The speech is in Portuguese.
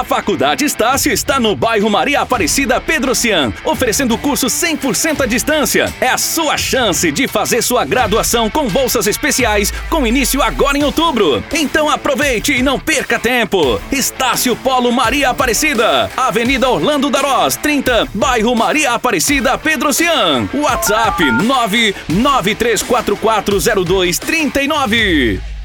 A Faculdade Estácio está no bairro Maria Aparecida Pedro Cian, oferecendo curso 100% à distância. É a sua chance de fazer sua graduação com bolsas especiais, com início agora em outubro. Então aproveite e não perca tempo. Estácio Polo Maria Aparecida, Avenida Orlando Darós, 30, bairro Maria Aparecida Pedro Cian. WhatsApp 993440239.